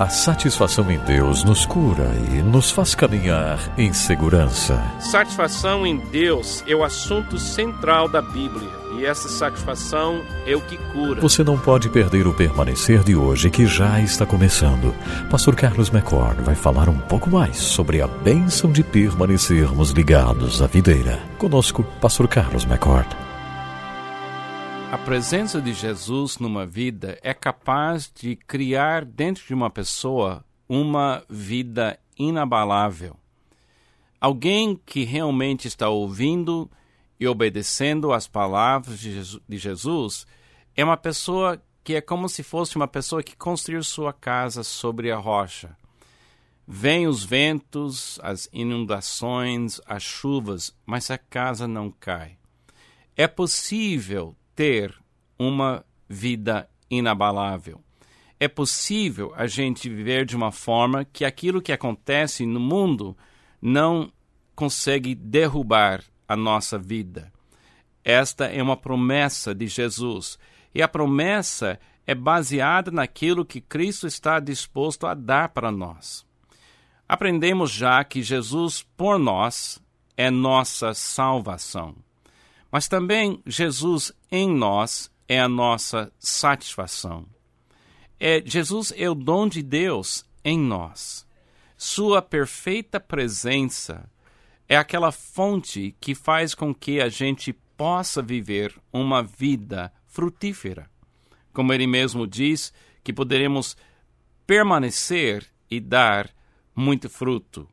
A satisfação em Deus nos cura e nos faz caminhar em segurança. Satisfação em Deus é o assunto central da Bíblia e essa satisfação é o que cura. Você não pode perder o permanecer de hoje que já está começando. Pastor Carlos McCord vai falar um pouco mais sobre a bênção de permanecermos ligados à videira. Conosco, Pastor Carlos McCord. A presença de Jesus numa vida é capaz de criar dentro de uma pessoa uma vida inabalável. Alguém que realmente está ouvindo e obedecendo às palavras de Jesus é uma pessoa que é como se fosse uma pessoa que construiu sua casa sobre a rocha. Vêm os ventos, as inundações, as chuvas, mas a casa não cai. É possível ter uma vida inabalável. É possível a gente viver de uma forma que aquilo que acontece no mundo não consegue derrubar a nossa vida. Esta é uma promessa de Jesus. E a promessa é baseada naquilo que Cristo está disposto a dar para nós. Aprendemos já que Jesus, por nós, é nossa salvação. Mas também Jesus em nós é a nossa satisfação. É, Jesus é o dom de Deus em nós. Sua perfeita presença é aquela fonte que faz com que a gente possa viver uma vida frutífera. Como ele mesmo diz, que poderemos permanecer e dar muito fruto.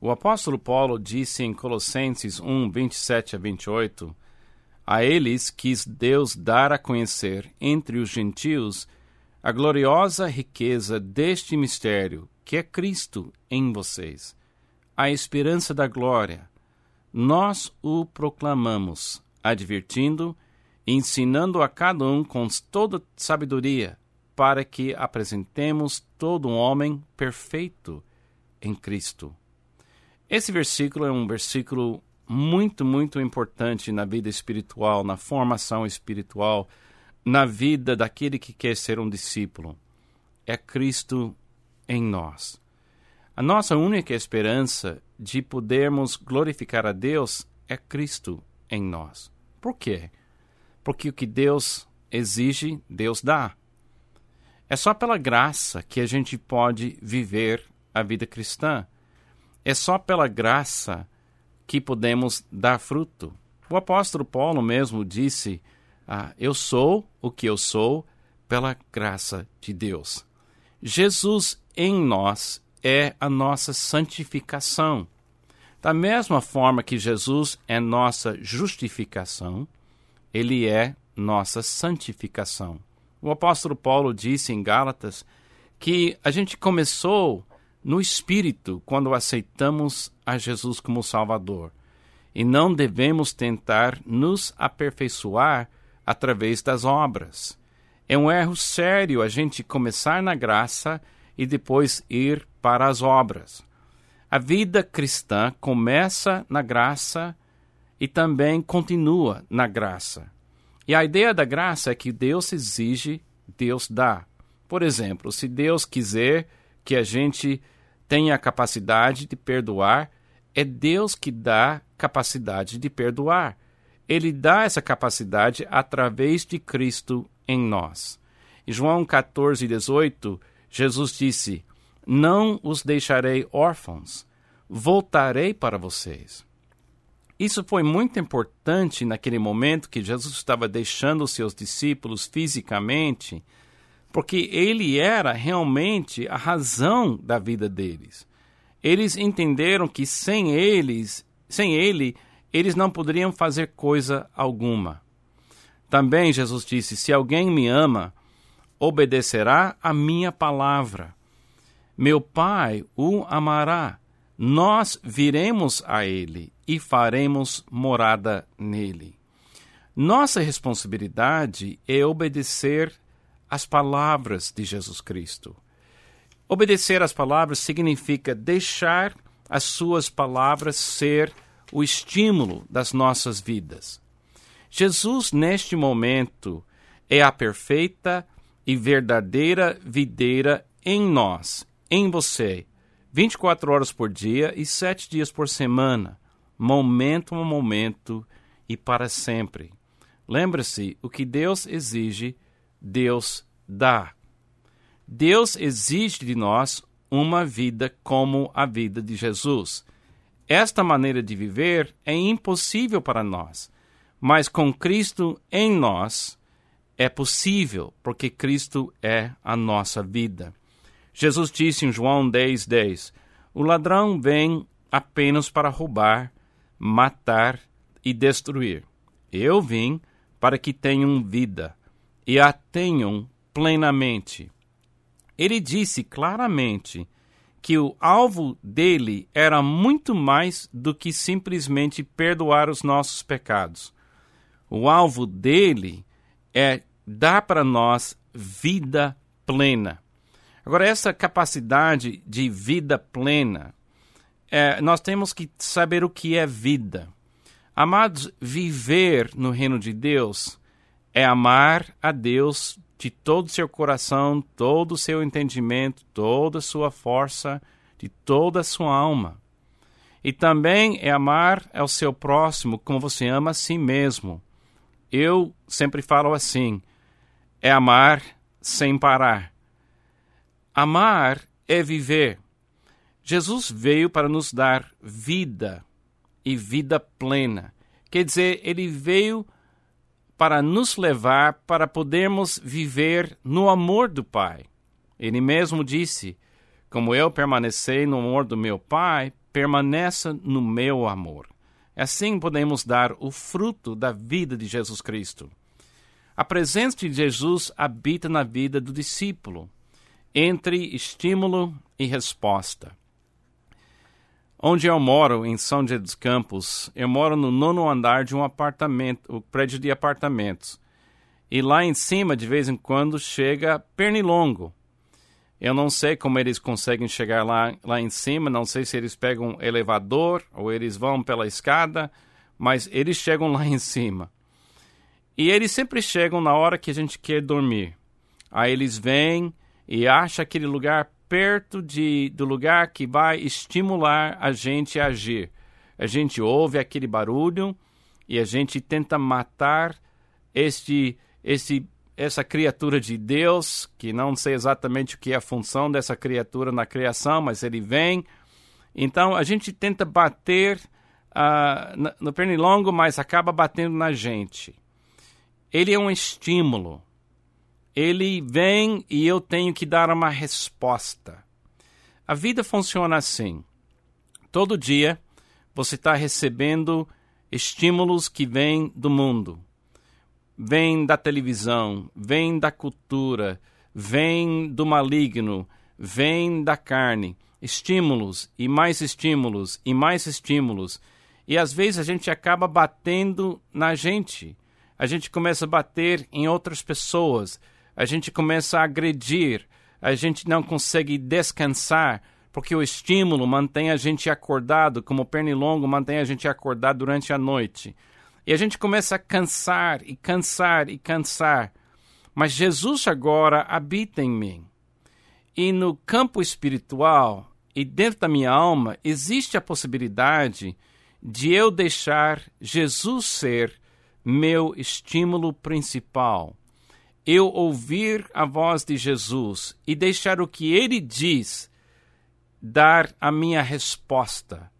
O apóstolo Paulo disse em Colossenses 1, 27 a 28: A eles quis Deus dar a conhecer entre os gentios a gloriosa riqueza deste mistério, que é Cristo em vocês, a esperança da glória. Nós o proclamamos, advertindo ensinando a cada um com toda sabedoria, para que apresentemos todo um homem perfeito em Cristo. Esse versículo é um versículo muito, muito importante na vida espiritual, na formação espiritual, na vida daquele que quer ser um discípulo. É Cristo em nós. A nossa única esperança de podermos glorificar a Deus é Cristo em nós. Por quê? Porque o que Deus exige, Deus dá. É só pela graça que a gente pode viver a vida cristã. É só pela graça que podemos dar fruto. O apóstolo Paulo mesmo disse: ah, Eu sou o que eu sou pela graça de Deus. Jesus em nós é a nossa santificação. Da mesma forma que Jesus é nossa justificação, ele é nossa santificação. O apóstolo Paulo disse em Gálatas que a gente começou no espírito quando aceitamos a Jesus como Salvador. E não devemos tentar nos aperfeiçoar através das obras. É um erro sério a gente começar na graça e depois ir para as obras. A vida cristã começa na graça e também continua na graça. E a ideia da graça é que Deus exige, Deus dá. Por exemplo, se Deus quiser que a gente tem a capacidade de perdoar, é Deus que dá capacidade de perdoar. Ele dá essa capacidade através de Cristo em nós. Em João 14, 18, Jesus disse: Não os deixarei órfãos, voltarei para vocês. Isso foi muito importante naquele momento que Jesus estava deixando os seus discípulos fisicamente porque ele era realmente a razão da vida deles. Eles entenderam que sem eles, sem ele, eles não poderiam fazer coisa alguma. Também Jesus disse: Se alguém me ama, obedecerá a minha palavra. Meu Pai o amará. Nós viremos a ele e faremos morada nele. Nossa responsabilidade é obedecer as palavras de Jesus Cristo. Obedecer às palavras significa deixar as suas palavras ser o estímulo das nossas vidas. Jesus, neste momento, é a perfeita e verdadeira videira em nós, em você, 24 horas por dia e 7 dias por semana, momento a momento e para sempre. Lembre-se, o que Deus exige, Deus dá. Deus exige de nós uma vida como a vida de Jesus. Esta maneira de viver é impossível para nós, mas com Cristo em nós é possível, porque Cristo é a nossa vida. Jesus disse em João 10,10: 10, O ladrão vem apenas para roubar, matar e destruir. Eu vim para que tenham vida e a tenham plenamente. Ele disse claramente que o alvo dele era muito mais do que simplesmente perdoar os nossos pecados. O alvo dele é dar para nós vida plena. Agora, essa capacidade de vida plena, é, nós temos que saber o que é vida. Amados, viver no reino de Deus é amar a Deus de todo o seu coração, todo o seu entendimento, toda a sua força, de toda a sua alma. E também é amar ao seu próximo como você ama a si mesmo. Eu sempre falo assim: é amar sem parar. Amar é viver. Jesus veio para nos dar vida e vida plena. Quer dizer, ele veio para nos levar para podermos viver no amor do Pai. Ele mesmo disse: Como eu permaneci no amor do meu Pai, permaneça no meu amor. Assim podemos dar o fruto da vida de Jesus Cristo. A presença de Jesus habita na vida do discípulo, entre estímulo e resposta. Onde eu moro, em São José dos Campos, eu moro no nono andar de um apartamento, o um prédio de apartamentos. E lá em cima, de vez em quando, chega pernilongo. Eu não sei como eles conseguem chegar lá, lá em cima, não sei se eles pegam um elevador ou eles vão pela escada, mas eles chegam lá em cima. E eles sempre chegam na hora que a gente quer dormir. Aí eles vêm e acham aquele lugar perto de, do lugar que vai estimular a gente a agir. A gente ouve aquele barulho e a gente tenta matar este, este, essa criatura de Deus, que não sei exatamente o que é a função dessa criatura na criação, mas ele vem. Então a gente tenta bater uh, no pernilongo, mas acaba batendo na gente. Ele é um estímulo ele vem e eu tenho que dar uma resposta. A vida funciona assim. Todo dia você está recebendo estímulos que vêm do mundo. Vêm da televisão, vêm da cultura, vêm do maligno, vêm da carne. Estímulos e mais estímulos e mais estímulos. E às vezes a gente acaba batendo na gente. A gente começa a bater em outras pessoas a gente começa a agredir, a gente não consegue descansar, porque o estímulo mantém a gente acordado, como o pernilongo mantém a gente acordado durante a noite. E a gente começa a cansar e cansar e cansar. Mas Jesus agora habita em mim. E no campo espiritual e dentro da minha alma existe a possibilidade de eu deixar Jesus ser meu estímulo principal eu ouvir a voz de Jesus e deixar o que ele diz dar a minha resposta.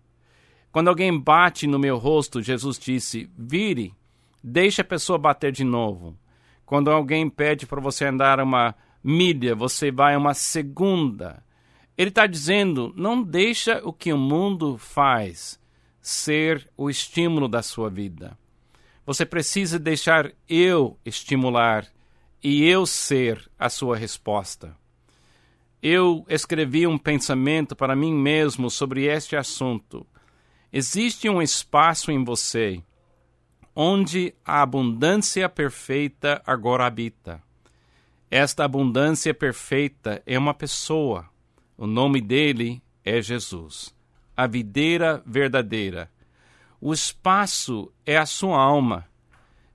Quando alguém bate no meu rosto, Jesus disse: vire, deixe a pessoa bater de novo. Quando alguém pede para você andar uma milha, você vai uma segunda. Ele está dizendo: não deixa o que o mundo faz ser o estímulo da sua vida. Você precisa deixar eu estimular e eu ser a sua resposta. Eu escrevi um pensamento para mim mesmo sobre este assunto. Existe um espaço em você onde a abundância perfeita agora habita. Esta abundância perfeita é uma pessoa. O nome dele é Jesus, a videira verdadeira. O espaço é a sua alma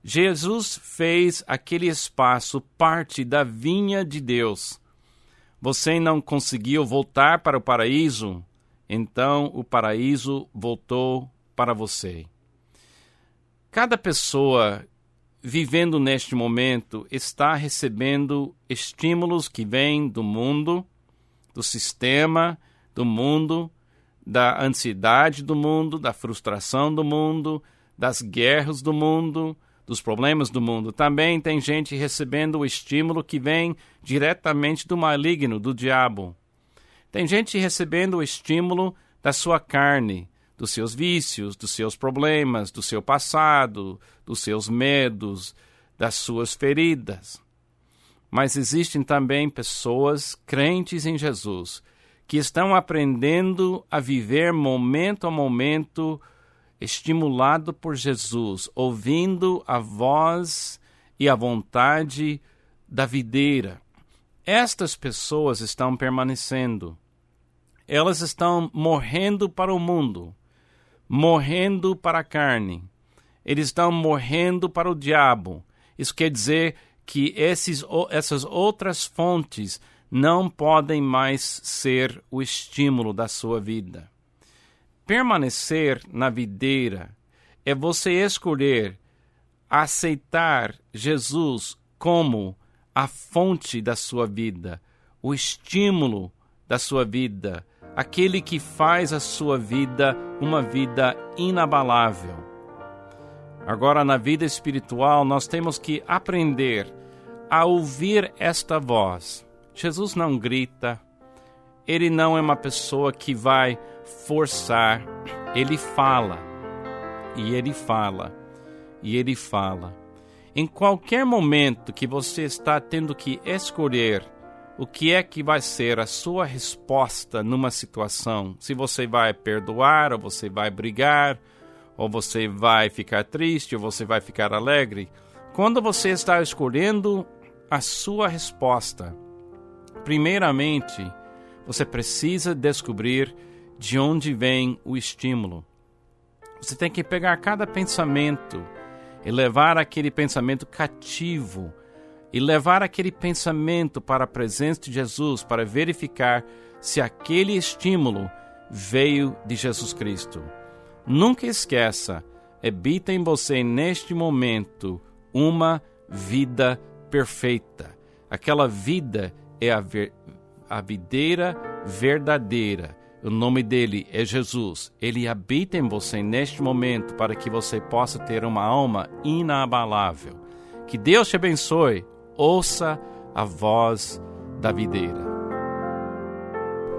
Jesus fez aquele espaço parte da vinha de Deus. você não conseguiu voltar para o paraíso, então o paraíso voltou para você. Cada pessoa vivendo neste momento está recebendo estímulos que vêm do mundo, do sistema, do mundo, da ansiedade do mundo, da frustração do mundo, das guerras do mundo, dos problemas do mundo. Também tem gente recebendo o estímulo que vem diretamente do maligno, do diabo. Tem gente recebendo o estímulo da sua carne, dos seus vícios, dos seus problemas, do seu passado, dos seus medos, das suas feridas. Mas existem também pessoas crentes em Jesus que estão aprendendo a viver momento a momento estimulado por Jesus, ouvindo a voz e a vontade da videira. Estas pessoas estão permanecendo. Elas estão morrendo para o mundo, morrendo para a carne. Eles estão morrendo para o diabo. Isso quer dizer que esses, essas outras fontes não podem mais ser o estímulo da sua vida. Permanecer na videira é você escolher aceitar Jesus como a fonte da sua vida, o estímulo da sua vida, aquele que faz a sua vida uma vida inabalável. Agora, na vida espiritual, nós temos que aprender a ouvir esta voz. Jesus não grita, ele não é uma pessoa que vai forçar, ele fala, e ele fala, e ele fala. Em qualquer momento que você está tendo que escolher o que é que vai ser a sua resposta numa situação, se você vai perdoar, ou você vai brigar, ou você vai ficar triste, ou você vai ficar alegre, quando você está escolhendo a sua resposta, primeiramente, você precisa descobrir de onde vem o estímulo. Você tem que pegar cada pensamento e levar aquele pensamento cativo e levar aquele pensamento para a presença de Jesus para verificar se aquele estímulo veio de Jesus Cristo. Nunca esqueça, habita em você neste momento uma vida perfeita. Aquela vida é a, ver, a videira verdadeira. O nome dele é Jesus. Ele habita em você neste momento para que você possa ter uma alma inabalável. Que Deus te abençoe. Ouça a voz da videira.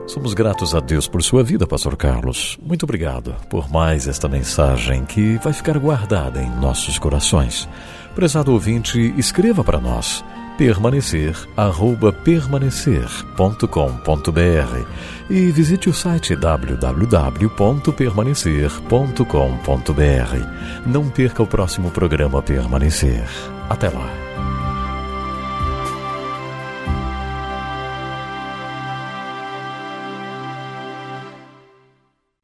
Somos gratos a Deus por sua vida, Pastor Carlos. Muito obrigado por mais esta mensagem que vai ficar guardada em nossos corações. Prezado ouvinte, escreva para nós permanecer arroba permanecer.com.br e visite o site www.permanecer.com.br. Não perca o próximo programa Permanecer. Até lá.